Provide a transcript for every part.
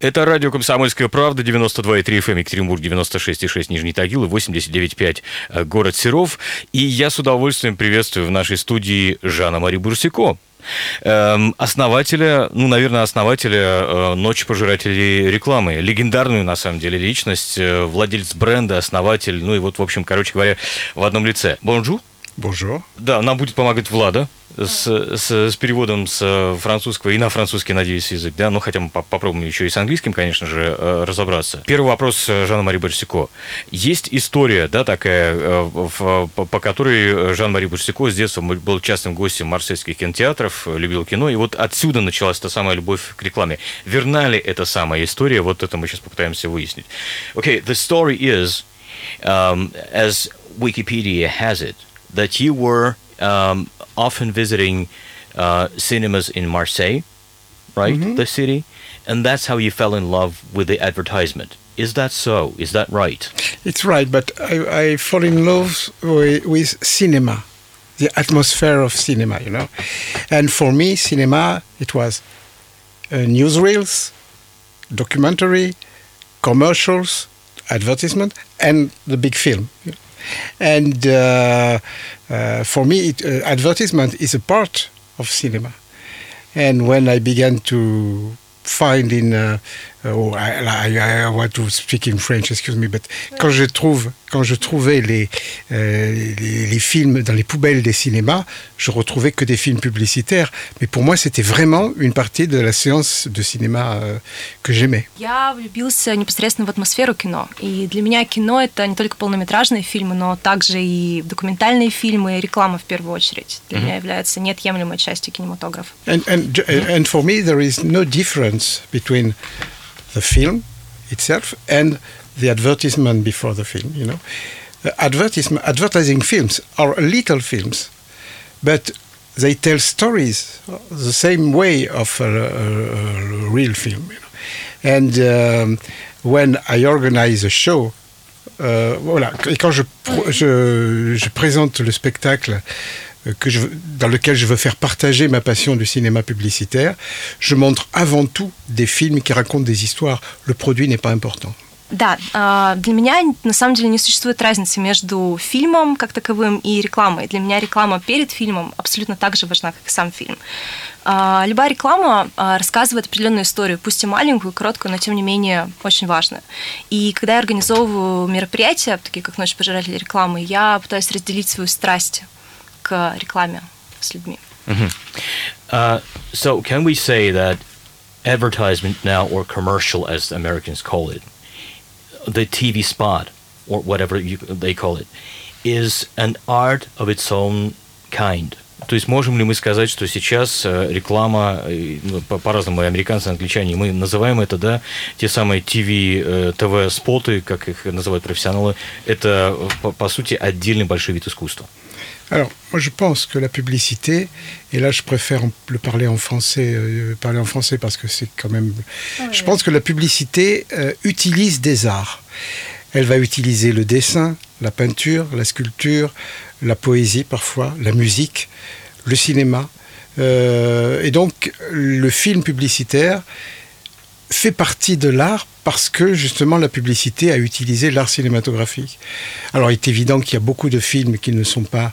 Это радио «Комсомольская правда», 92,3 FM, Екатеринбург, 96,6 Нижний Тагил и 89,5 э, город Серов. И я с удовольствием приветствую в нашей студии Жана-Мари Бурсико, эм, основателя, ну, наверное, основателя э, «Ночи пожирателей рекламы». Легендарную, на самом деле, личность, э, владелец бренда, основатель, ну и вот, в общем, короче говоря, в одном лице. Bonjour. Bonjour. Да, нам будет помогать Влада с, с, с переводом с французского и на французский, надеюсь, язык, да, ну хотя мы попробуем еще и с английским, конечно же, э, разобраться. Первый вопрос э, Жан-Мари Бурсико. Есть история, да, такая, э, по которой Жан-Мари Барсико с детства был частым гостем марсельских кинотеатров, любил кино, и вот отсюда началась та самая любовь к рекламе. Верна ли эта самая история? Вот это мы сейчас попытаемся выяснить. Okay, the story is, um, as Wikipedia has it, that you were um, often visiting uh, cinemas in Marseille, right? Mm-hmm. The city. And that's how you fell in love with the advertisement. Is that so? Is that right? It's right, but I, I fall in love with, with cinema, the atmosphere of cinema, you know. And for me, cinema, it was uh, newsreels, documentary, commercials, advertisement, and the big film. And uh, uh, for me, it, uh, advertisement is a part of cinema. And when I began to find in oh, I, I, I, want to speak in French, excuse me, but quand je trouve, quand je trouvais les, euh, les, les, films dans les poubelles des cinémas, je retrouvais que des films publicitaires. Mais pour moi, c'était vraiment une partie de la séance de cinéma euh, que j'aimais. Я влюбился непосредственно в атмосферу кино. И для меня кино это не только полнометражные фильмы, но также и документальные фильмы, и реклама в первую очередь. Для mm-hmm. меня является неотъемлемой частью кинематографа. And, and, and for me, there is no difference between the film itself and the advertisement before the film. You know, advertisement, advertising films are little films, but they tell stories the same way of a, a, a real film. You know? And um, when I organize a show, euh, voilà, et quand je, je, je présente le spectacle que je, dans lequel je veux faire partager ma passion du cinéma publicitaire, je montre avant tout des films qui racontent des histoires. Le produit n'est pas important. Да, для меня на самом деле не существует разницы между фильмом как таковым и рекламой. Для меня реклама перед фильмом абсолютно так же важна, как и сам фильм. Любая реклама рассказывает определенную историю, пусть и маленькую, короткую, но тем не менее очень важную. И когда я организовываю мероприятия, такие как «Ночь пожирателей рекламы», я пытаюсь разделить свою страсть рекламе с людьми. Uh, so can we say that advertisement now, or commercial as Americans call it, the TV spot or whatever you, they call it, is an art of its own kind? То есть можем ли мы сказать, что сейчас реклама, ну, по-разному, американцы, англичане, мы называем это, да, те самые ТВ, ТВ-споты, как их называют профессионалы, это, по, по сути, отдельный большой вид искусства. Alors, moi je pense que la publicité, et là je préfère le parler en français, euh, parler en français parce que c'est quand même. Ah je pense que la publicité euh, utilise des arts. Elle va utiliser le dessin, la peinture, la sculpture, la poésie parfois, la musique, le cinéma. Euh, et donc le film publicitaire fait partie de l'art parce que justement la publicité a utilisé l'art cinématographique. Alors il est évident qu'il y a beaucoup de films qui ne sont pas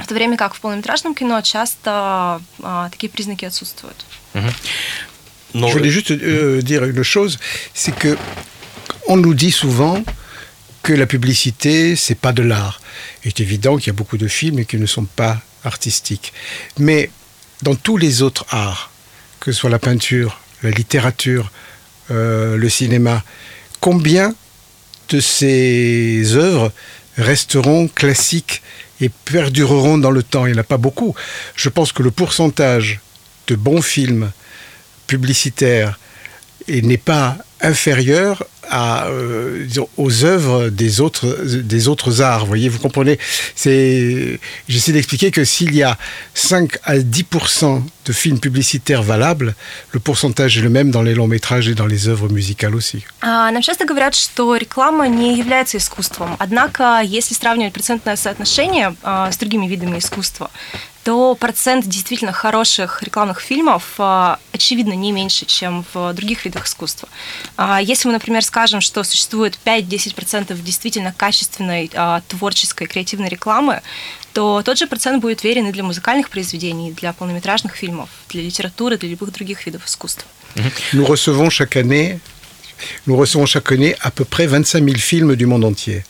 В то время как в полнометражном кино часто а, такие признаки отсутствуют. Но... Je voulais juste euh, dire une chose, c'est que on nous dit souvent que la publicité, c'est pas de l'art. Il est évident qu'il y a beaucoup de films qui ne sont pas artistiques. Mais dans tous les autres arts, que ce soit la peinture, la littérature, euh, le cinéma, combien de ces œuvres resteront classiques et perdureront dans le temps. Il n'y en a pas beaucoup. Je pense que le pourcentage de bons films publicitaires n'est pas inférieur à, euh, aux œuvres des autres, des autres arts. Vous voyez, vous comprenez J'essaie d'expliquer que s'il y a 5 à 10% de films publicitaires valables, le pourcentage est le même dans les longs métrages et dans les œuvres musicales aussi. Нам часто говорят, что реклама не является искусством. Однако, если сравнивать процентное соотношение с другими видами искусства, то процент действительно хороших рекламных фильмов, очевидно, не меньше, чем в других видах искусства. Если мы, например, скажем, что существует 5-10% действительно качественной творческой креативной рекламы, то тот же процент будет верен и для музыкальных произведений, для полнометражных фильмов, для литературы, для любых других видов искусства. Nous recevons chaque année, nous recevons chaque année à peu près 25 000 films du monde entier.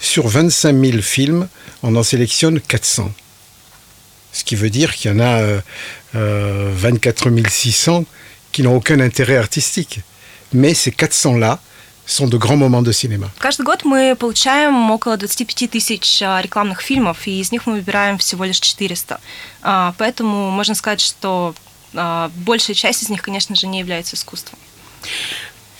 Sur 25 000 films, on en sélectionne 400. Ce qui veut dire qu'il y en a euh, euh, 24 600 qui n'ont aucun intérêt artistique. Mais ces 400-là sont de grands moments de cinéma. Каждый год мы получаем около 25 тысяч рекламных фильмов, и из них мы выбираем всего лишь 400. Поэтому можно сказать, что большая часть из них, конечно же, не является искусством.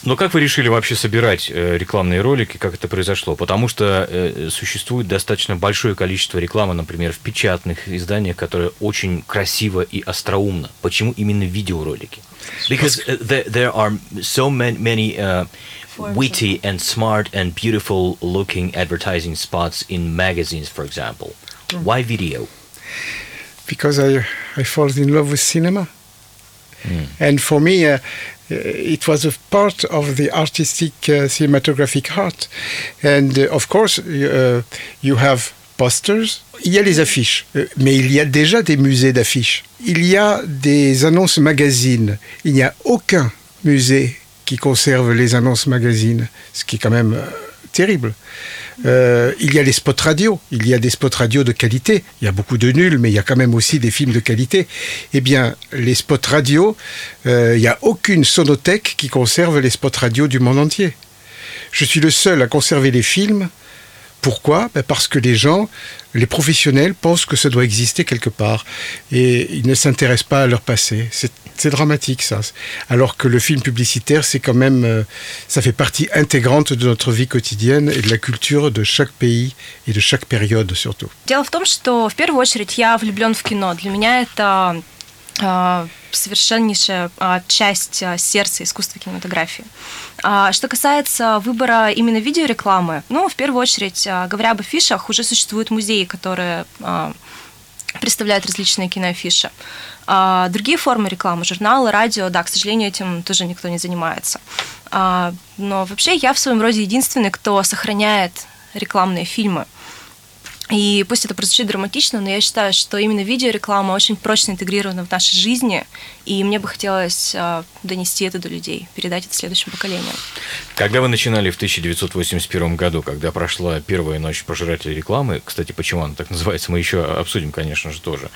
Но как вы решили вообще собирать э, рекламные ролики, как это произошло? Потому что э, существует достаточно большое количество рекламы, например, в печатных изданиях, которые очень красиво и остроумно. Почему именно видеоролики? Because uh, there, are so many, many uh, witty and smart and beautiful looking advertising spots in magazines, for example. Why video? Because I, I fall in love with cinema. Mm. And for me, uh, uh, it was a part of the artistic uh, cinematographic art. And uh, of course, uh, you have posters. Il y a les affiches, euh, mais il y a déjà des musées d'affiches. Il y a des annonces magazines. Il n'y a aucun musée qui conserve les annonces magazines, ce qui est quand même euh, terrible. Euh, il y a les spots radio, il y a des spots radio de qualité. Il y a beaucoup de nuls, mais il y a quand même aussi des films de qualité. Eh bien, les spots radio, euh, il n'y a aucune sonothèque qui conserve les spots radio du monde entier. Je suis le seul à conserver les films pourquoi ben Parce que les gens, les professionnels pensent que ça doit exister quelque part et ils ne s'intéressent pas à leur passé. C'est dramatique ça. Alors que le film publicitaire, c'est quand même, euh, ça fait partie intégrante de notre vie quotidienne et de la culture de chaque pays et de chaque période surtout. Дело в том, что в первую очередь я влюблен в кино. Для меня это совершеннейшая часть сердца искусства кинематографии. Что касается выбора именно видеорекламы, ну, в первую очередь, говоря об афишах, уже существуют музеи, которые представляют различные киноафиши. Другие формы рекламы, журналы, радио, да, к сожалению, этим тоже никто не занимается. Но вообще я в своем роде единственный, кто сохраняет рекламные фильмы. И пусть это прозвучит драматично, но я считаю, что именно видеореклама очень прочно интегрирована в нашей жизни, и мне бы хотелось донести это до людей, передать это следующим поколениям. Когда вы начинали в 1981 году, когда прошла первая ночь пожирателей рекламы, кстати, почему она так называется, мы еще обсудим, конечно же, тоже.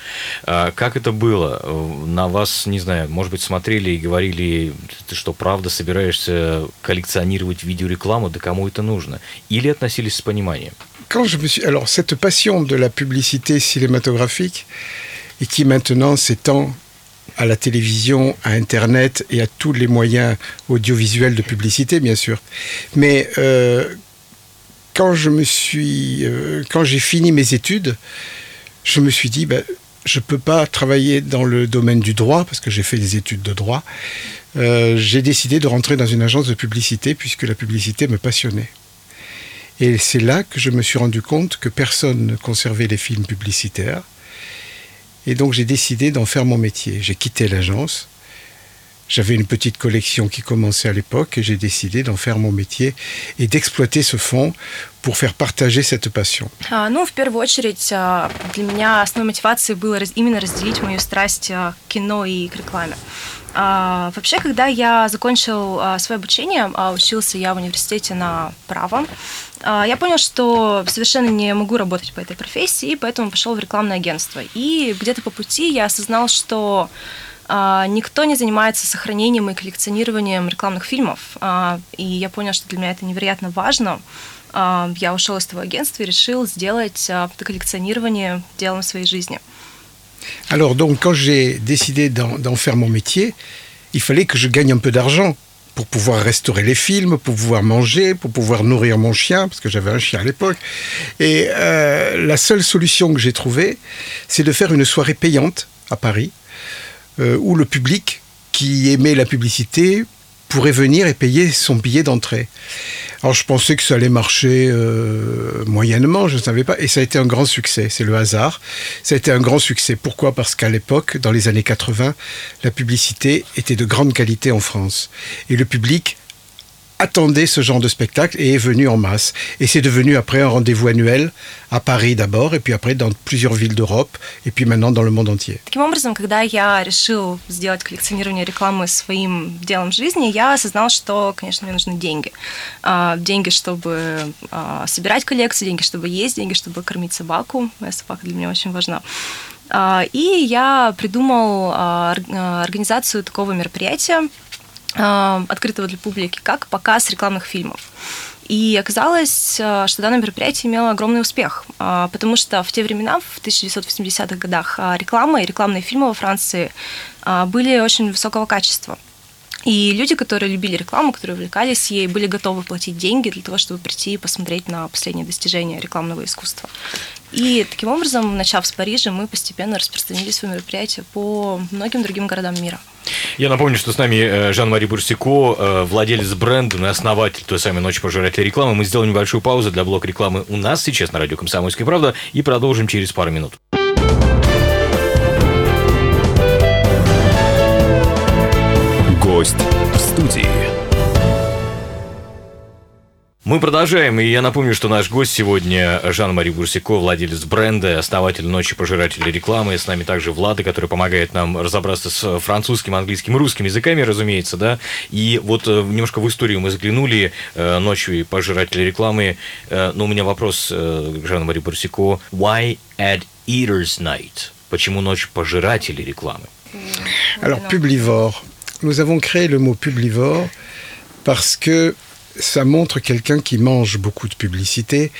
Как это было? На вас, не знаю, может быть, смотрели и говорили, ты что, правда собираешься коллекционировать видеорекламу, да кому это нужно? Или относились с пониманием? quand je me suis. Alors, cette passion de la publicité cinématographique, et qui maintenant s'étend à la télévision, à Internet et à tous les moyens audiovisuels de publicité, bien sûr. Mais euh, quand je me suis, euh, quand j'ai fini mes études, je me suis dit, ben, je ne peux pas travailler dans le domaine du droit parce que j'ai fait des études de droit. Euh, j'ai décidé de rentrer dans une agence de publicité puisque la publicité me passionnait. Et c'est là que je me suis rendu compte que personne ne conservait les films publicitaires. Et donc j'ai décidé d'en faire mon métier. J'ai quitté l'agence. J'avais une petite collection qui commençait à l'époque et j'ai décidé d'en faire mon métier et d'exploiter ce fonds pour faire partager cette passion. Ну, в первую очередь, для меня основной мотивацией было именно разделить мою страсть к кино и к рекламе. А, вообще, когда я закончил а, свое обучение, а, учился я в университете на право, а, я понял, что совершенно не могу работать по этой профессии, поэтому пошел в рекламное агентство. И где-то по пути я осознал, что а, никто не занимается сохранением и коллекционированием рекламных фильмов. А, и я понял, что для меня это невероятно важно. Я ушел из этого агентства и решил сделать это коллекционирование делом своей жизни. Alors donc quand j'ai décidé d'en faire mon métier, il fallait que je gagne un peu d'argent pour pouvoir restaurer les films, pour pouvoir manger, pour pouvoir nourrir mon chien, parce que j'avais un chien à l'époque. Et euh, la seule solution que j'ai trouvée, c'est de faire une soirée payante à Paris, euh, où le public qui aimait la publicité pourrait venir et payer son billet d'entrée. Alors je pensais que ça allait marcher euh, moyennement, je ne savais pas, et ça a été un grand succès, c'est le hasard. Ça a été un grand succès. Pourquoi? Parce qu'à l'époque, dans les années 80, la publicité était de grande qualité en France. Et le public attendait ce genre de spectacle et est venu en masse. Et c'est devenu après un rendez-vous annuel à Paris d'abord, et puis après dans plusieurs villes d'Europe, et puis maintenant dans le monde entier. Таким образом, когда я решил сделать коллекционирование рекламы своим делом жизни, я осознал, что, конечно, мне нужны деньги. Деньги, чтобы собирать коллекцию, деньги, чтобы есть, деньги, чтобы кормить собаку. Моя собака для меня очень важна. И я придумал организацию такого мероприятия, открытого для публики, как показ рекламных фильмов. И оказалось, что данное мероприятие имело огромный успех, потому что в те времена, в 1980-х годах, реклама и рекламные фильмы во Франции были очень высокого качества. И люди, которые любили рекламу, которые увлекались ей, были готовы платить деньги для того, чтобы прийти и посмотреть на последние достижения рекламного искусства. И таким образом, начав с Парижа, мы постепенно распространили свои мероприятия по многим другим городам мира. Я напомню, что с нами Жан-Мари Бурсико, владелец бренда и основатель той самой «Ночи пожирателя рекламы». Мы сделаем небольшую паузу для блока рекламы у нас сейчас на радио «Комсомольская правда» и продолжим через пару минут. Гость в студии. Мы продолжаем, и я напомню, что наш гость сегодня Жан-Мари Бурсико, владелец бренда, основатель «Ночи пожирателей рекламы». С нами также Влада, который помогает нам разобраться с французским, английским и русским языками, разумеется, да. И вот немножко в историю мы заглянули «Ночи пожирателей рекламы». Но у меня вопрос к Жан-Мари Бурсико. Why at Eater's Night? Почему «Ночь пожирателей рекламы»? Alors, publivore. Nous avons créé le mot publivore parce que ça montre quelqu'un qui mange beaucoup de publicité.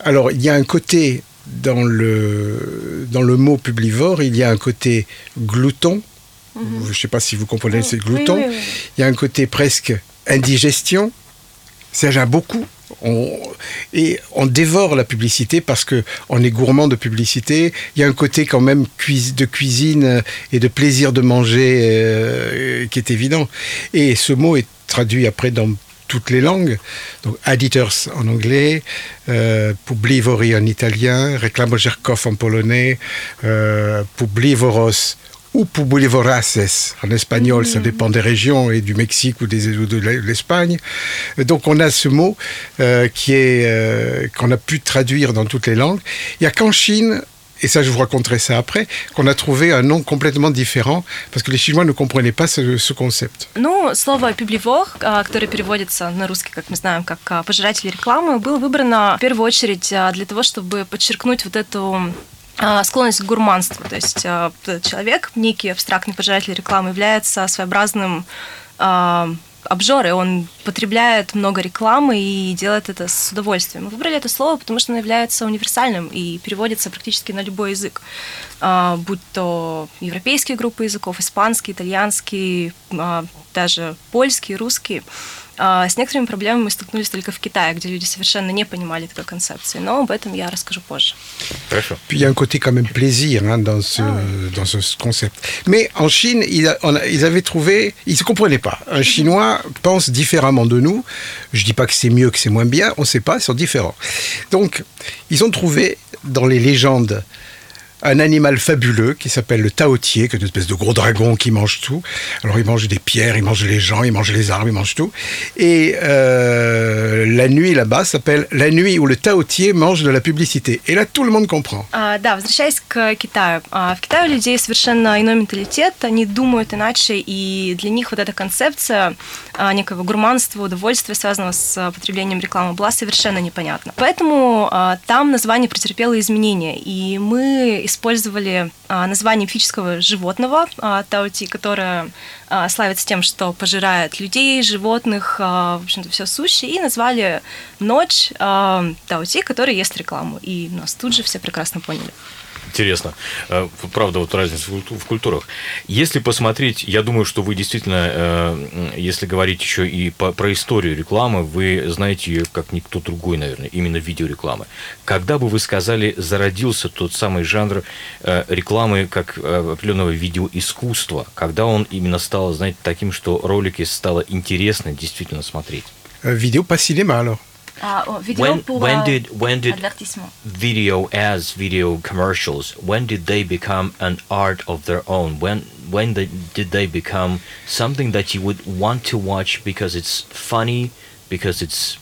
Alors, il y a un côté dans le, dans le mot publivore, il y a un côté glouton. Je ne sais pas si vous comprenez, c'est glouton. Oui, oui, oui. Il y a un côté presque indigestion. C'est-à-dire beaucoup. On, et on dévore la publicité parce que on est gourmand de publicité. Il y a un côté quand même de cuisine et de plaisir de manger euh, qui est évident. Et ce mot est traduit après dans toutes les langues. Donc, editors en anglais, euh, publivori en italien, reclamojerkov en polonais, euh, publivoros ou publivoraces en espagnol, ça dépend des régions et du Mexique ou, des, ou de l'Espagne. Donc on a ce mot euh, qui est euh, qu'on a pu traduire dans toutes les langues. Il n'y a qu'en Chine et ça je vous raconterai ça après, qu'on a trouvé un nom complètement différent, parce que les Chinois ne comprenaient pas ce, ce concept. Ну, слово «пюблевор», которое переводится на русский, как мы знаем, как «пожиратель рекламы», было выбрано в первую очередь для того, чтобы подчеркнуть вот эту склонность к гурманству. То есть человек, некий абстрактный пожиратель рекламы, является своеобразным обжоры, он потребляет много рекламы и делает это с удовольствием. Мы выбрали это слово, потому что оно является универсальным и переводится практически на любой язык, будь то европейские группы языков, испанский, итальянский, даже польский, русский. С некоторыми проблемами мы столкнулись только в Китае, где люди совершенно не понимали такой концепции. Но об этом я расскажу позже. Хорошо. Puis il y a un côté quand même plaisir hein, dans, ce, dans ce concept. Mais en Chine, ils, on a- ils avaient trouvé, ils ne se comprenaient pas. Un Chinois pense différemment de nous. Je dis pas que c'est mieux, que c'est moins bien, on ne sait pas, ils sont différents. Donc, ils ont trouvé dans les légendes un animal fabuleux qui s'appelle le taotier, qui est une espèce de gros dragon qui mange tout. Alors il mange des pierres, il mange les gens, il mange les arbres, il mange tout. Et euh, la nuit là-bas s'appelle la nuit où le taotier mange de la publicité. Et là tout le monde comprend. А, да, возвращаясь к Китаю. А, в Китае у людей совершенно иной менталитет, они думают иначе, и для них вот эта концепция а, некого гурманства, удовольствия, связанного с потреблением рекламы, была совершенно непонятна. Поэтому а, там название претерпело изменения, и мы использовали а, название мифического животного а, таути, которое а, славится тем, что пожирает людей, животных, в общем-то, все сущее, и назвали ночь таути, который ест рекламу. И нас тут же все прекрасно поняли. Интересно. Э, правда, вот разница в культурах. Если посмотреть, я думаю, что вы действительно, э, если говорить еще и про историю рекламы, вы знаете ее как никто другой, наверное, именно видеорекламы. Когда бы вы сказали, зародился тот самый жанр э, рекламы как определенного видеоискусства, когда он именно стал, знаете, таким, что ролики стало интересно действительно смотреть? Видео по cinéma, alors. Uh, video when, pour when did when did video as video commercials when did they become an art of their own? When when they, did they become something that you would want to watch because it's funny because it's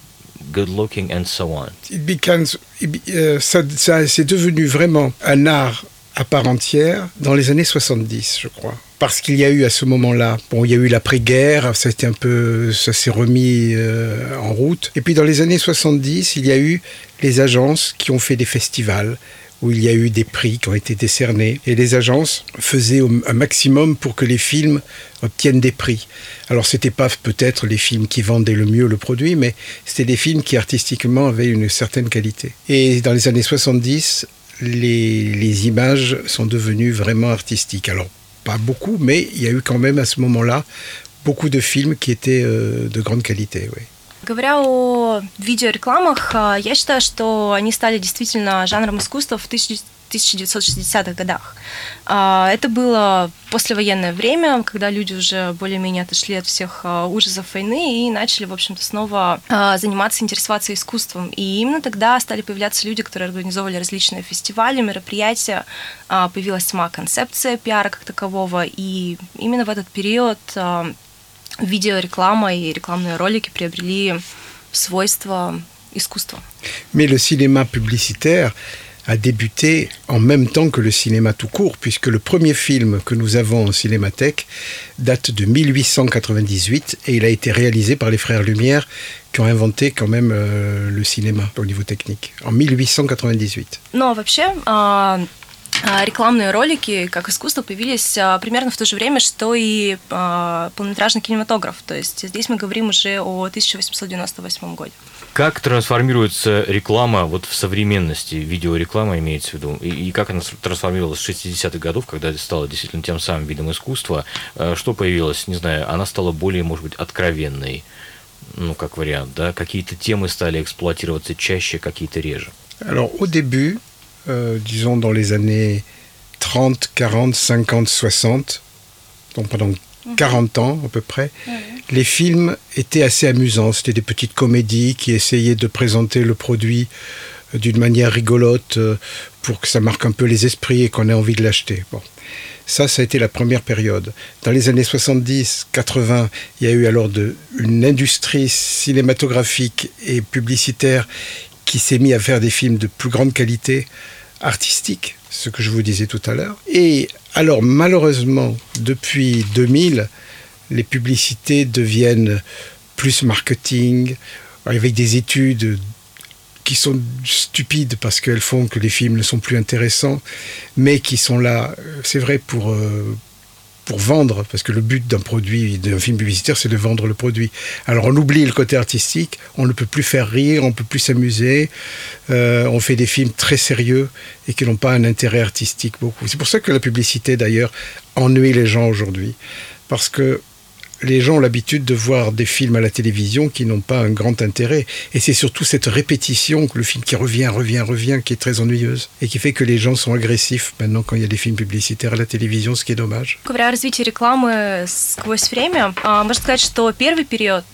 good looking and so on? It becomes uh, ça, ça c'est devenu vraiment un art à part entière dans les années 70 je crois parce qu'il y a eu à ce moment-là, bon, il y a eu l'après-guerre, ça un peu, ça s'est remis euh, en route. Et puis dans les années 70, il y a eu les agences qui ont fait des festivals où il y a eu des prix qui ont été décernés et les agences faisaient un maximum pour que les films obtiennent des prix. Alors c'était pas peut-être les films qui vendaient le mieux le produit, mais c'était des films qui artistiquement avaient une certaine qualité. Et dans les années 70, les, les images sont devenues vraiment artistiques. Alors pas beaucoup, mais il y a eu quand même à ce moment-là beaucoup de films qui étaient euh, de grande qualité. Oui. Говоря о видеорекламах, я считаю, что они стали действительно жанром искусства в 1960-х годах. Это было послевоенное время, когда люди уже более-менее отошли от всех ужасов войны и начали, в общем-то, снова заниматься, интересоваться искусством. И именно тогда стали появляться люди, которые организовывали различные фестивали, мероприятия, появилась сама концепция пиара как такового, и именно в этот период видеореклама и рекламные ролики приобрели свойства искусства. Mais le cinéma publicitaire a débuté en même temps que le cinéma tout court, puisque le premier film que nous avons en cinémathèque date de 1898 et il a été réalisé par les frères Lumière qui ont inventé quand même euh, le cinéma au niveau technique, en 1898. Non, вообще, рекламные ролики как искусство появились примерно в то же время, что и полнометражный кинематограф. То есть здесь мы говорим уже о 1898 году. Как трансформируется реклама вот в современности, видеореклама имеется в виду, и, и как она трансформировалась с 60-х годов, когда стала действительно тем самым видом искусства? Э, что появилось? Не знаю, она стала более, может быть, откровенной, ну, как вариант, да? Какие-то темы стали эксплуатироваться чаще, какие-то реже? Alors, au début, euh, disons dans les années 30, 40, 50, 60, donc pendant 40 ans à peu près, les films étaient assez amusants. C'était des petites comédies qui essayaient de présenter le produit euh, d'une manière rigolote euh, pour que ça marque un peu les esprits et qu'on ait envie de l'acheter. Bon. Ça, ça a été la première période. Dans les années 70, 80, il y a eu alors de, une industrie cinématographique et publicitaire qui s'est mis à faire des films de plus grande qualité artistique, ce que je vous disais tout à l'heure. Et alors malheureusement, depuis 2000, les publicités deviennent plus marketing, avec des études qui sont stupides parce qu'elles font que les films ne sont plus intéressants, mais qui sont là, c'est vrai, pour, euh, pour vendre, parce que le but d'un produit, d'un film publicitaire, c'est de vendre le produit. Alors on oublie le côté artistique, on ne peut plus faire rire, on ne peut plus s'amuser, euh, on fait des films très sérieux et qui n'ont pas un intérêt artistique beaucoup. C'est pour ça que la publicité, d'ailleurs, ennuie les gens aujourd'hui, parce que les gens ont l'habitude de voir des films à la télévision qui n'ont pas un grand intérêt. Et c'est surtout cette répétition, le film qui revient, revient, revient, qui est très ennuyeuse et qui fait que les gens sont agressifs maintenant quand il y a des films publicitaires à la télévision, ce qui est dommage. Говоря о развитии рекламы сквозь время, можно сказать, что первый период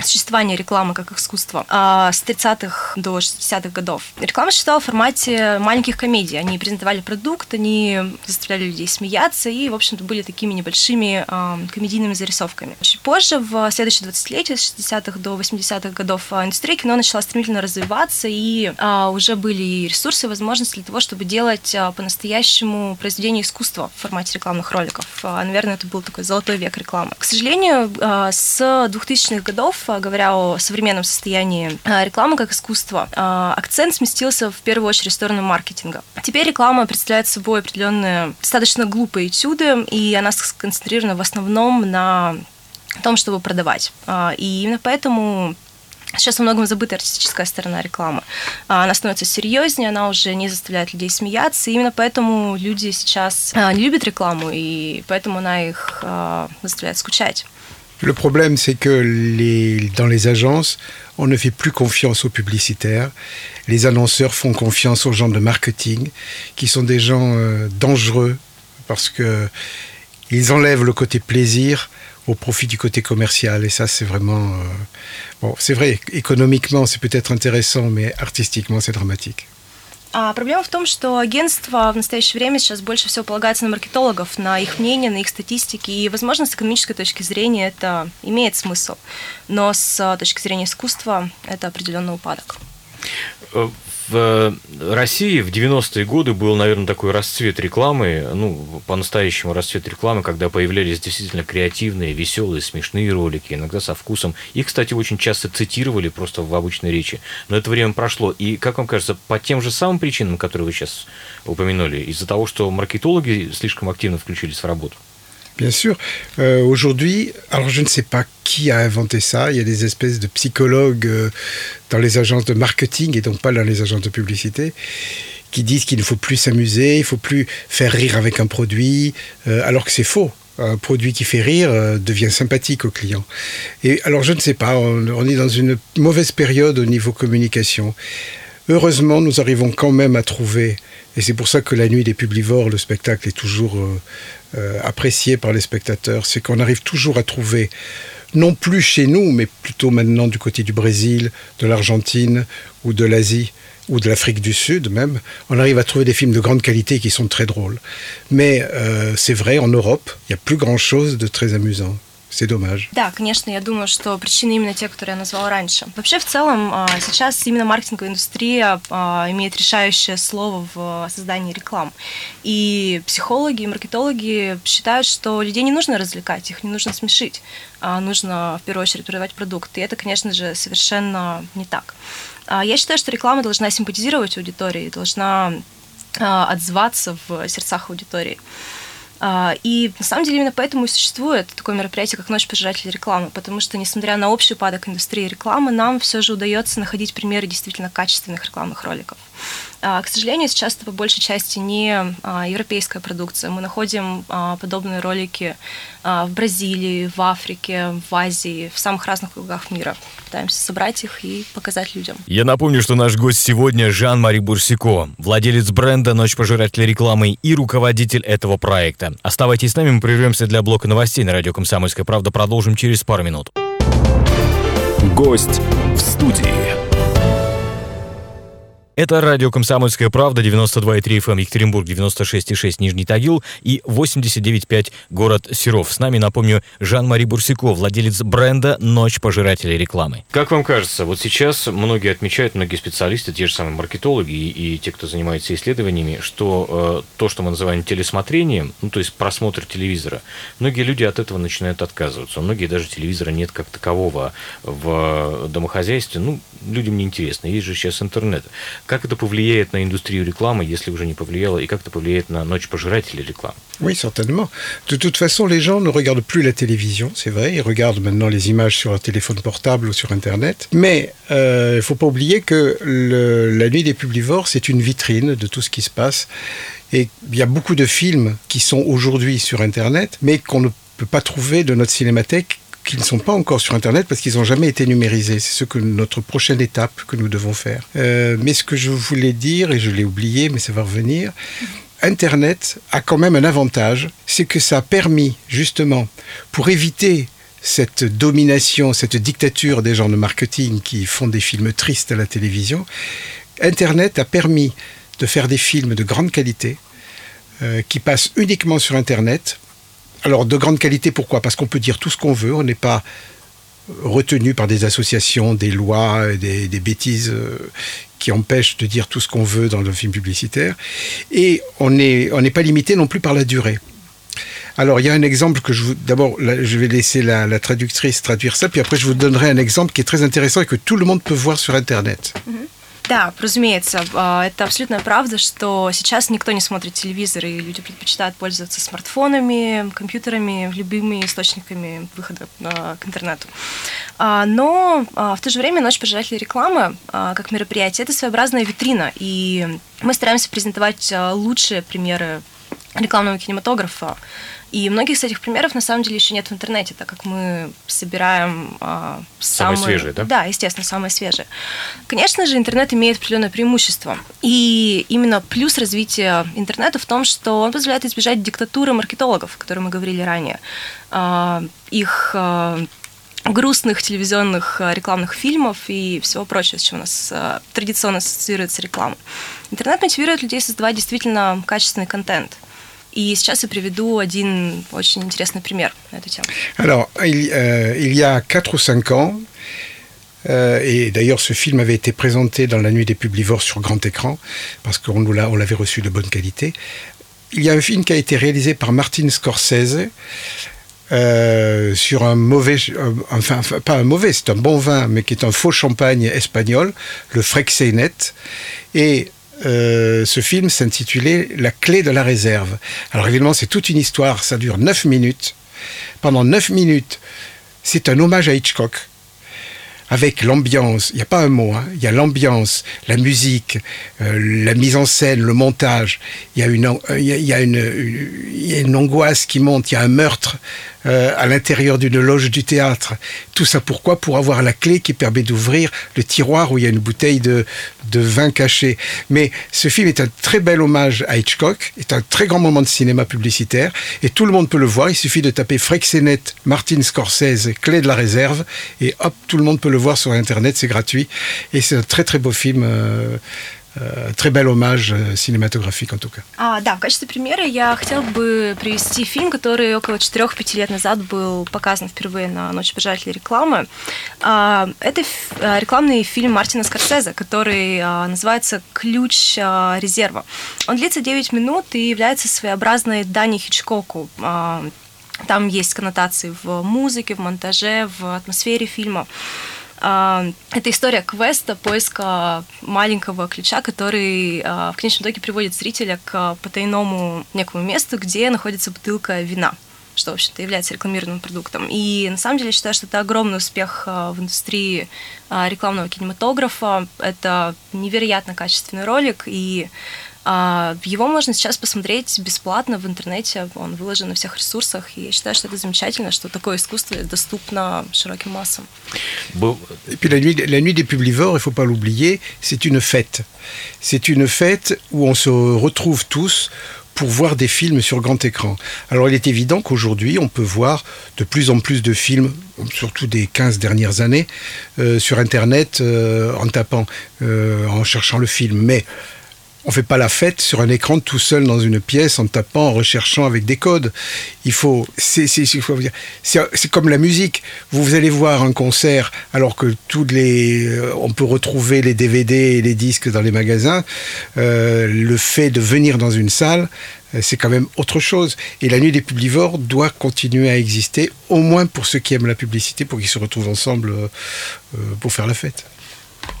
Существования рекламы как искусства а с 30-х до 60-х годов. Реклама существовала в формате маленьких комедий. Они презентовали продукт, они заставляли людей смеяться и, в общем-то, были такими небольшими а, комедийными зарисовками. Чуть позже, в следующее 20-летие, с 60-х до 80-х годов, а, индустрия кино начала стремительно развиваться, и уже были ресурсы, возможности для того, чтобы делать по-настоящему произведение искусства в формате рекламных роликов. Наверное, это был такой золотой век рекламы. К сожалению, с 2000-х годов говоря о современном состоянии рекламы как искусства, акцент сместился в первую очередь в сторону маркетинга. Теперь реклама представляет собой определенные достаточно глупые этюды, и она сконцентрирована в основном на том, чтобы продавать. И именно поэтому Сейчас во многом забыта артистическая сторона рекламы. Она становится серьезнее, она уже не заставляет людей смеяться. И именно поэтому люди сейчас не любят рекламу, и поэтому она их заставляет скучать. Le problème, c'est que dans les agences, on ne fait plus confiance aux publicitaires. Les annonceurs font confiance aux gens de marketing, qui sont des gens euh, dangereux parce que ils enlèvent le côté plaisir au profit du côté commercial. Et ça, c'est vraiment... Euh, bon, c'est vrai, économiquement, c'est peut-être intéressant, mais artistiquement, c'est dramatique. А проблема в том, что агентство в настоящее время сейчас больше всего полагается на маркетологов, на их мнение, на их статистики, и, возможно, с экономической точки зрения это имеет смысл, но с точки зрения искусства это определенный упадок. Э, в России в 90-е годы был, наверное, такой расцвет рекламы, ну, по-настоящему расцвет рекламы, когда появлялись действительно креативные, веселые, смешные ролики, иногда со вкусом. Их, кстати, очень часто цитировали просто в обычной речи. Но это время прошло. И, как вам кажется, по тем же самым причинам, которые вы сейчас упомянули, из-за того, что маркетологи слишком активно включились в работу? Bien sûr. Euh, Aujourd'hui, alors je ne sais pas qui a inventé ça. Il y a des espèces de psychologues euh, dans les agences de marketing et donc pas dans les agences de publicité qui disent qu'il ne faut plus s'amuser, il faut plus faire rire avec un produit, euh, alors que c'est faux. Un produit qui fait rire devient sympathique au client. Et alors je ne sais pas, on, on est dans une mauvaise période au niveau communication. Heureusement, nous arrivons quand même à trouver, et c'est pour ça que la nuit des publivores, le spectacle est toujours euh, apprécié par les spectateurs, c'est qu'on arrive toujours à trouver, non plus chez nous, mais plutôt maintenant du côté du Brésil, de l'Argentine ou de l'Asie ou de l'Afrique du Sud même, on arrive à trouver des films de grande qualité qui sont très drôles. Mais euh, c'est vrai, en Europe, il n'y a plus grand-chose de très amusant. C'est dommage. Да, конечно, я думаю, что причины именно те, которые я назвала раньше. Вообще, в целом, сейчас именно маркетинговая индустрия имеет решающее слово в создании реклам. И психологи, и маркетологи считают, что людей не нужно развлекать, их не нужно смешить, а нужно в первую очередь продавать продукт. И это, конечно же, совершенно не так. Я считаю, что реклама должна симпатизировать аудитории, должна отзываться в сердцах аудитории. А, и на самом деле именно поэтому и существует такое мероприятие, как Ночь пожирателей рекламы, потому что, несмотря на общий упадок индустрии рекламы, нам все же удается находить примеры действительно качественных рекламных роликов. А, к сожалению, сейчас это по большей части не а, европейская продукция. Мы находим подобные ролики в Бразилии, в Африке, в Азии, в самых разных уголках мира. Пытаемся собрать их и показать людям. Я напомню, что наш гость сегодня Жан-Мари Бурсико, владелец бренда «Ночь пожирателя рекламы» и руководитель этого проекта. Оставайтесь с нами, мы прервемся для блока новостей на радио «Комсомольская правда». Продолжим через пару минут. Гость в студии. Это радио «Комсомольская правда», 92,3 FM эм, Екатеринбург, 96,6 Нижний Тагил и 89,5 город Серов. С нами, напомню, Жан-Мари Бурсико, владелец бренда «Ночь пожирателей рекламы». Как вам кажется, вот сейчас многие отмечают, многие специалисты, те же самые маркетологи и, и те, кто занимается исследованиями, что э, то, что мы называем телесмотрением, ну, то есть просмотр телевизора, многие люди от этого начинают отказываться. Многие даже телевизора нет как такового в домохозяйстве. Ну, людям не интересно. Есть же сейчас интернет. Как это повлияет на индустрию рекламы, если уже не повлияло, и как это повлияет на ночь пожирателей рекламы Oui, certainement. De toute façon, les gens ne regardent plus la télévision, c'est vrai. Ils regardent maintenant les images sur leur téléphone portable ou sur Internet. Mais il euh, ne faut pas oublier que le, la nuit des publivores, c'est une vitrine de tout ce qui se passe. Et il y a beaucoup de films qui sont aujourd'hui sur Internet, mais qu'on ne peut pas trouver de notre cinémathèque qui ne sont pas encore sur Internet parce qu'ils n'ont jamais été numérisés. C'est ce que notre prochaine étape que nous devons faire. Euh, mais ce que je voulais dire, et je l'ai oublié, mais ça va revenir, Internet a quand même un avantage, c'est que ça a permis justement, pour éviter cette domination, cette dictature des gens de marketing qui font des films tristes à la télévision, Internet a permis de faire des films de grande qualité, euh, qui passent uniquement sur Internet, alors de grande qualité, pourquoi? Parce qu'on peut dire tout ce qu'on veut, on n'est pas retenu par des associations, des lois, des, bêtises euh, qui empêchent de dire tout ce qu'on veut dans le film publicitaire. Et on n'est on pas limité non plus par la durée. Alors, il y a un exemple que je vous. D'abord, je vais laisser la, traductrice traduire ça, puis après, je vous donnerai un exemple qui est très intéressant et que tout le monde peut voir sur Internet. -hmm. Да, разумеется. А, это абсолютная правда, что сейчас никто не смотрит телевизор, и люди предпочитают пользоваться смартфонами, компьютерами, любыми источниками выхода к интернету. А, но в то же время «Ночь пожирателей рекламы» как мероприятие – это своеобразная витрина, и мы стараемся презентовать лучшие примеры рекламного кинематографа. И многих из этих примеров на самом деле еще нет в интернете, так как мы собираем а, самые, самые свежие, да? Да, естественно, самые свежие. Конечно же, интернет имеет определенное преимущество. И именно плюс развития интернета в том, что он позволяет избежать диктатуры маркетологов, о которой мы говорили ранее. А, их а, грустных телевизионных рекламных фильмов и всего прочего, с чем у нас традиционно ассоциируется реклама. Интернет мотивирует людей создавать действительно качественный контент – И сейчас я приведу один очень интересный пример на эту тему. Alors, il, euh, il y a 4 ou 5 ans, euh, et d'ailleurs ce film avait été présenté dans la nuit des publivores sur grand écran, parce qu'on on l'avait reçu de bonne qualité. Il y a un film qui a été réalisé par Martin Scorsese, euh, sur un mauvais, euh, enfin pas un mauvais, c'est un bon vin, mais qui est un faux champagne espagnol, le Freixenet. Et euh, ce film s'intitulait La clé de la réserve. Alors évidemment, c'est toute une histoire, ça dure 9 minutes. Pendant 9 minutes, c'est un hommage à Hitchcock, avec l'ambiance, il n'y a pas un mot, hein, il y a l'ambiance, la musique, euh, la mise en scène, le montage, il y a une, il y a, une, il y a une angoisse qui monte, il y a un meurtre, euh, à l'intérieur d'une loge du théâtre. Tout ça pourquoi? Pour avoir la clé qui permet d'ouvrir le tiroir où il y a une bouteille de, de vin caché. Mais ce film est un très bel hommage à Hitchcock, est un très grand moment de cinéma publicitaire, et tout le monde peut le voir. Il suffit de taper Frexenet, Martin Scorsese, clé de la réserve, et hop, tout le monde peut le voir sur Internet, c'est gratuit. Et c'est un très très beau film. Euh, très bel hommage cinématographique en tout cas. А, да, в качестве примера я хотела бы привести фильм, который около 4-5 лет назад был показан впервые на Ночь пожирателей рекламы. А, это а, рекламный фильм Мартина Скорсезе, который а, называется «Ключ резерва». Он длится 9 минут и является своеобразной Дани Хичкоку. Там есть коннотации в музыке, в монтаже, в атмосфере фильма. Это история квеста, поиска маленького ключа, который в конечном итоге приводит зрителя к потайному некому месту, где находится бутылка вина что, в общем-то, является рекламированным продуктом. И на самом деле я считаю, что это огромный успех в индустрии рекламного кинематографа. Это невероятно качественный ролик, и Его можно сейчас посмотреть бесплатно в интернете, он выложен на всех ресурсах, и я считаю, что это замечательно, что такое искусство доступно широким массам. Et puis la nuit, la nuit des publivores, il ne faut pas l'oublier, c'est une fête. C'est une fête où on se retrouve tous pour voir des films sur grand écran. Alors il est évident qu'aujourd'hui, on peut voir de plus en plus de films, surtout des 15 dernières années, euh, sur Internet euh, en tapant, euh, en cherchant le film. Mais on fait pas la fête sur un écran tout seul dans une pièce en tapant, en recherchant avec des codes. Il faut, c'est, comme la musique. Vous, allez voir un concert alors que tous les, euh, on peut retrouver les DVD et les disques dans les magasins. Euh, le fait de venir dans une salle, euh, c'est quand même autre chose. Et la nuit des publivores doit continuer à exister, au moins pour ceux qui aiment la publicité, pour qu'ils se retrouvent ensemble pour faire la fête.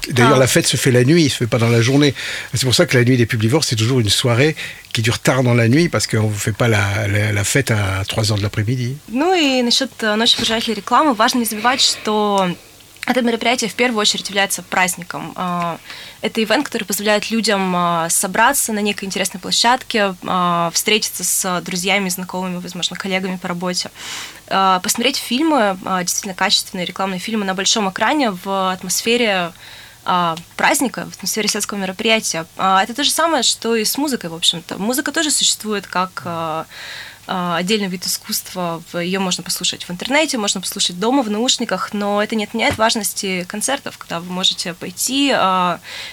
D'ailleurs, ah. la fête se fait la nuit, il se fait pas dans la journée. C'est pour ça que la nuit des publivores, c'est toujours une soirée qui dure tard dans la nuit, parce qu'on ne fait pas la, la, la fête à 3 heures de l'après-midi. Ну и насчет ночи пожирателей рекламы важно не забывать, что это мероприятие в первую очередь является праздником. Это ивент, который позволяет людям собраться на некой интересной площадке, встретиться с друзьями, знакомыми, возможно, коллегами по работе, посмотреть фильмы, действительно качественные рекламные фильмы на большом экране в атмосфере праздника, в атмосфере сельского мероприятия. Это то же самое, что и с музыкой, в общем-то. Музыка тоже существует как отдельный вид искусства. Ее можно послушать в интернете, можно послушать дома в наушниках, но это не отменяет важности концертов, когда вы можете пойти,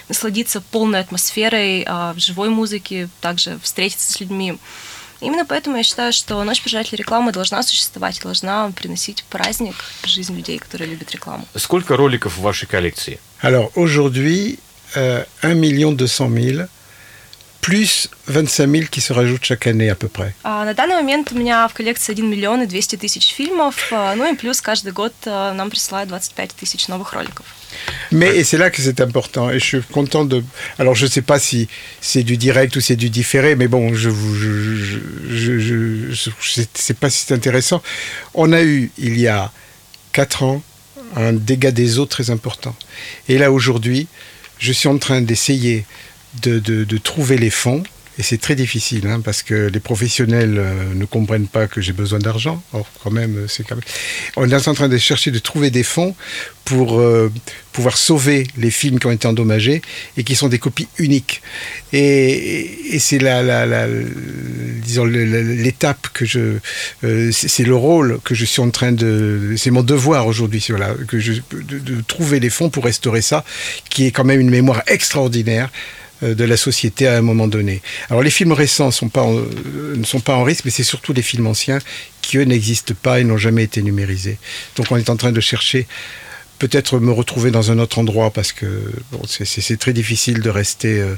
насладиться полной атмосферой живой музыки, также встретиться с людьми. Именно поэтому я считаю, что Ночь пожирателей рекламы должна существовать, должна приносить праздник в жизнь людей, которые любят рекламу. Сколько роликов в вашей коллекции? Alors aujourd'hui, euh, 1 200 000 plus 25 000 qui se rajoutent chaque année à peu près. А, на данный момент у меня в коллекции 1 миллион и 200 тысяч фильмов, а, ну и плюс каждый год а, нам присылают 25 тысяч новых роликов. Mais et c'est là que c'est important. Et je suis content de. Alors je ne sais pas si c'est du direct ou c'est du différé, mais bon, je vous, je, je, je, je, je sais pas si c'est intéressant. On a eu il y a quatre ans un dégât des eaux très important. Et là aujourd'hui, je suis en train d'essayer de, trouver les fonds et c'est très difficile hein, parce que les professionnels euh, ne comprennent pas que j'ai besoin d'argent. Or, quand même, euh, c'est quand même. On est en train de chercher de trouver des fonds pour euh, pouvoir sauver les films qui ont été endommagés et qui sont des copies uniques. Et, c'est la, disons l'étape que je, c'est le rôle que je suis en train de, c'est mon devoir aujourd'hui, voilà, que de, trouver les fonds pour restaurer ça, qui est quand même une mémoire extraordinaire de la société à un moment donné. Alors les films récents euh, ne sont pas en risque, mais c'est surtout les films anciens qui, eux, n'existent pas et n'ont jamais été numérisés. Donc on est en train de chercher peut-être me retrouver dans un autre endroit parce que c'est très difficile de rester euh,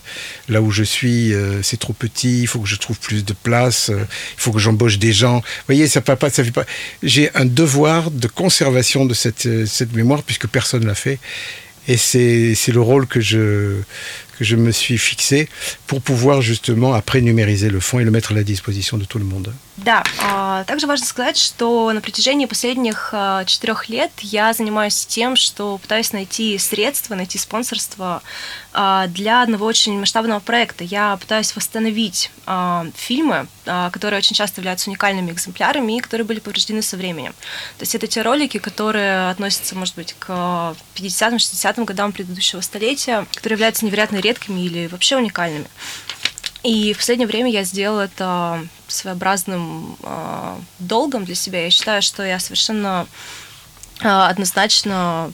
là où je suis. Euh, c'est trop petit. Il faut que je trouve plus de place. Euh, il faut que j'embauche des gens. Vous voyez, ça fait pas. Ça fait pas. J'ai un devoir de conservation de cette, euh, cette mémoire puisque personne l'a fait. Et c'est le rôle que je, que je me suis fixé pour pouvoir justement après numériser le fond et le mettre à la disposition de tout le monde. Да, а, также важно сказать, что на протяжении последних а, четырех лет я занимаюсь тем, что пытаюсь найти средства, найти спонсорство для одного очень масштабного проекта. Я пытаюсь восстановить фильмы, которые очень часто являются уникальными экземплярами и которые были повреждены со временем. То есть это те ролики, которые относятся, может быть, к 50-60-м годам предыдущего столетия, которые являются невероятно редкими или вообще уникальными. И в последнее время я сделала это своеобразным долгом для себя. Я считаю, что я совершенно однозначно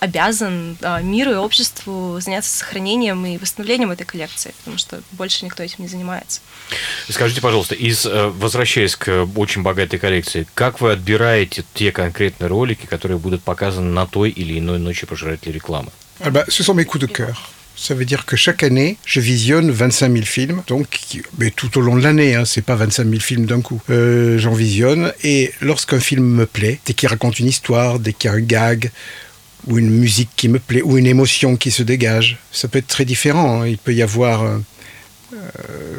обязан э, миру и обществу заняться сохранением и восстановлением этой коллекции, потому что больше никто этим не занимается. Скажите, пожалуйста, из, возвращаясь к очень богатой коллекции, как вы отбираете те конкретные ролики, которые будут показаны на той или иной ночи пожирателей рекламы? Ah bah, ce sont mes coups de cœur. Ça veut dire que chaque année, je visionne 25 000 films, donc, mais tout au long de l'année, hein, c'est pas 25 000 films d'un coup. Euh, J'en visionne, et lorsqu'un film me plaît, dès qu'il raconte une histoire, dès qu'il y a un gag, ou une musique qui me plaît, ou une émotion qui se dégage, ça peut être très différent. Hein. Il peut y avoir. Euh,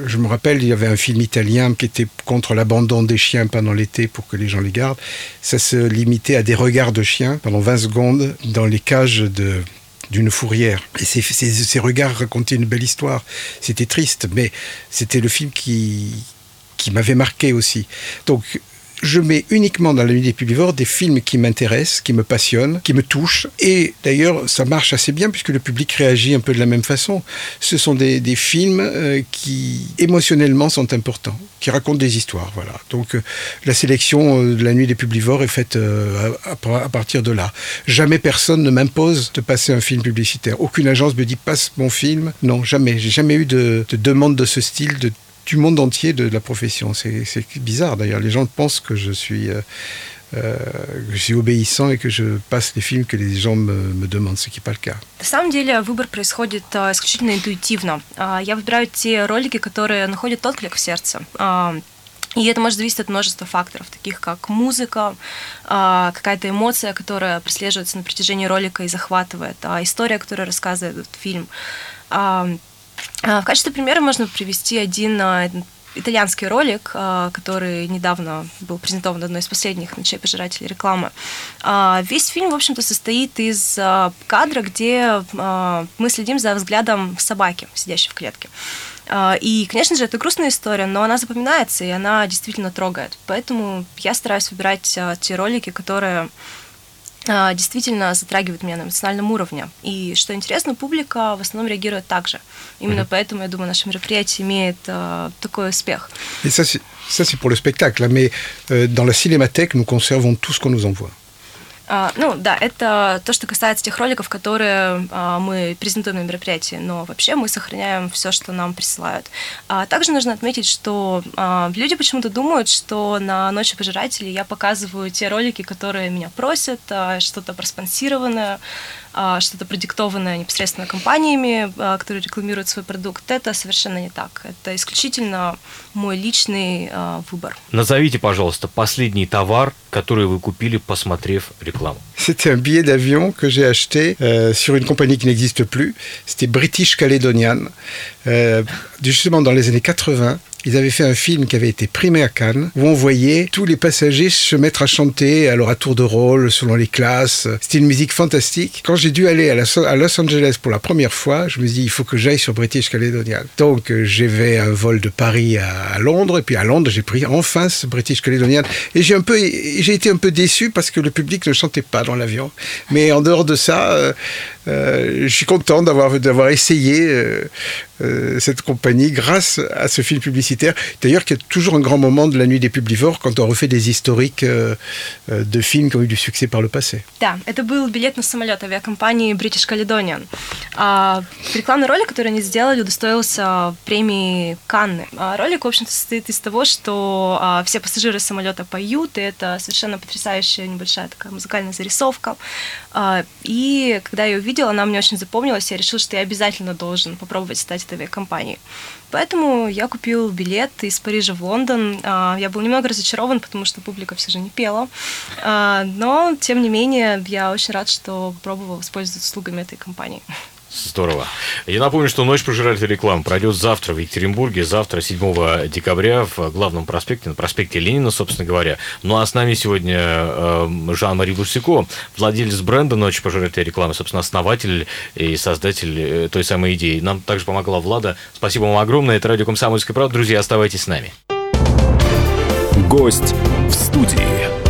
je me rappelle, il y avait un film italien qui était contre l'abandon des chiens pendant l'été pour que les gens les gardent. Ça se limitait à des regards de chiens pendant 20 secondes dans les cages de, d'une fourrière. Et ces, ces, ces, regards racontaient une belle histoire. C'était triste, mais c'était le film qui, qui m'avait marqué aussi. Donc, je mets uniquement dans la nuit des publivores des films qui m'intéressent, qui me passionnent, qui me touchent. Et d'ailleurs, ça marche assez bien puisque le public réagit un peu de la même façon. Ce sont des, films euh, qui émotionnellement sont importants, qui racontent des histoires. Voilà. Donc euh, la sélection euh, de la nuit des publivores est faite à, partir de là. Jamais personne ne m'impose de passer un film publicitaire. Aucune agence me dit passe mon film. Non, jamais. J'ai jamais eu de, de demande de ce style du monde entier de, la profession. C'est bizarre d'ailleurs. Les gens pensent que je suis, euh, euh. На самом деле выбор происходит а, исключительно интуитивно. А, я выбираю те ролики, которые находят отклик в сердце. А, и это может зависеть от множества факторов, таких как музыка, какая-то эмоция, которая прослеживается на протяжении ролика и захватывает, история, которая рассказывает этот фильм. В качестве примера можно привести один итальянский ролик, который недавно был презентован одной из последних ночей пожирателей рекламы. Весь фильм, в общем-то, состоит из кадра, где мы следим за взглядом собаки, сидящей в клетке. И, конечно же, это грустная история, но она запоминается, и она действительно трогает. Поэтому я стараюсь выбирать те ролики, которые действительно затрагивает меня на эмоциональном уровне. И что интересно, публика в основном реагирует так же. Именно mm-hmm. поэтому, я думаю, наше мероприятие имеет э, такой успех. Et ça, c'est pour le spectacle, mais euh, dans la cinémathèque, nous conservons tout ce qu'on nous envoie. А, ну да, это то, что касается тех роликов, которые а, мы презентуем на мероприятии, но вообще мы сохраняем все, что нам присылают. А также нужно отметить, что люди почему-то думают, что на Ночи пожирателей я показываю те ролики, которые меня просят, что-то проспонсированное, что-то продиктованное непосредственно компаниями, а, которые рекламируют свой продукт. Это совершенно не так. Это исключительно мой личный а, выбор. Назовите, пожалуйста, последний товар, который вы купили, посмотрев рекламу. C'était un billet d'avion que j'ai acheté euh, sur une compagnie qui n'existe plus. C'était British Caledonian. Euh, justement, dans les années 80, ils avaient fait un film qui avait été primé à Cannes, où on voyait tous les passagers se mettre à chanter, alors à tour de rôle, selon les classes. C'était une musique fantastique. Quand j'ai dû aller à, Los Angeles pour la première fois, je me dit, il faut que j'aille sur British Caledonian. Donc, euh, j'avais un vol de Paris à, Londres, et puis à Londres, j'ai pris enfin ce British Caledonian. Et j'ai un peu, j'ai été un peu déçu parce que le public ne chantait pas dans l'avion. Mais en dehors de ça, euh, euh, je suis content d'avoir d'avoir essayé euh, cette compagnie grâce à ce film publicitaire. D'ailleurs, qu'il y a toujours un grand moment de la nuit des publivores quand on refait des historiques euh, euh, de films qui ont eu du succès par le passé. Да, это был билет на самолет авиакомпании British Caledonian. А, рекламный ролик, который они сделали, удостоился премии Канны. А, ролик, в общем-то, состоит из того, что а, все пассажиры самолета поют, и это совершенно потрясающая небольшая такая музыкальная зарисовка. А, и когда я ее увидела, она мне очень запомнилась, я решила, что я обязательно должен попробовать стать этой авиакомпанией. Поэтому я купил билет из Парижа в Лондон. А, Я был немного разочарован, потому что публика все же не пела. А, Но, тем не менее, я очень рад, что попробовал воспользоваться услугами этой компании. Здорово. Я напомню, что «Ночь пожирателей рекламы» пройдет завтра в Екатеринбурге, завтра, 7 декабря, в главном проспекте, на проспекте Ленина, собственно говоря. Ну а с нами сегодня э, Жан-Мари Бусико, владелец бренда «Ночь пожирателей рекламы», собственно, основатель и создатель э, той самой идеи. Нам также помогла Влада. Спасибо вам огромное. Это радио «Комсомольская правда». Друзья, оставайтесь с нами. Гость в студии.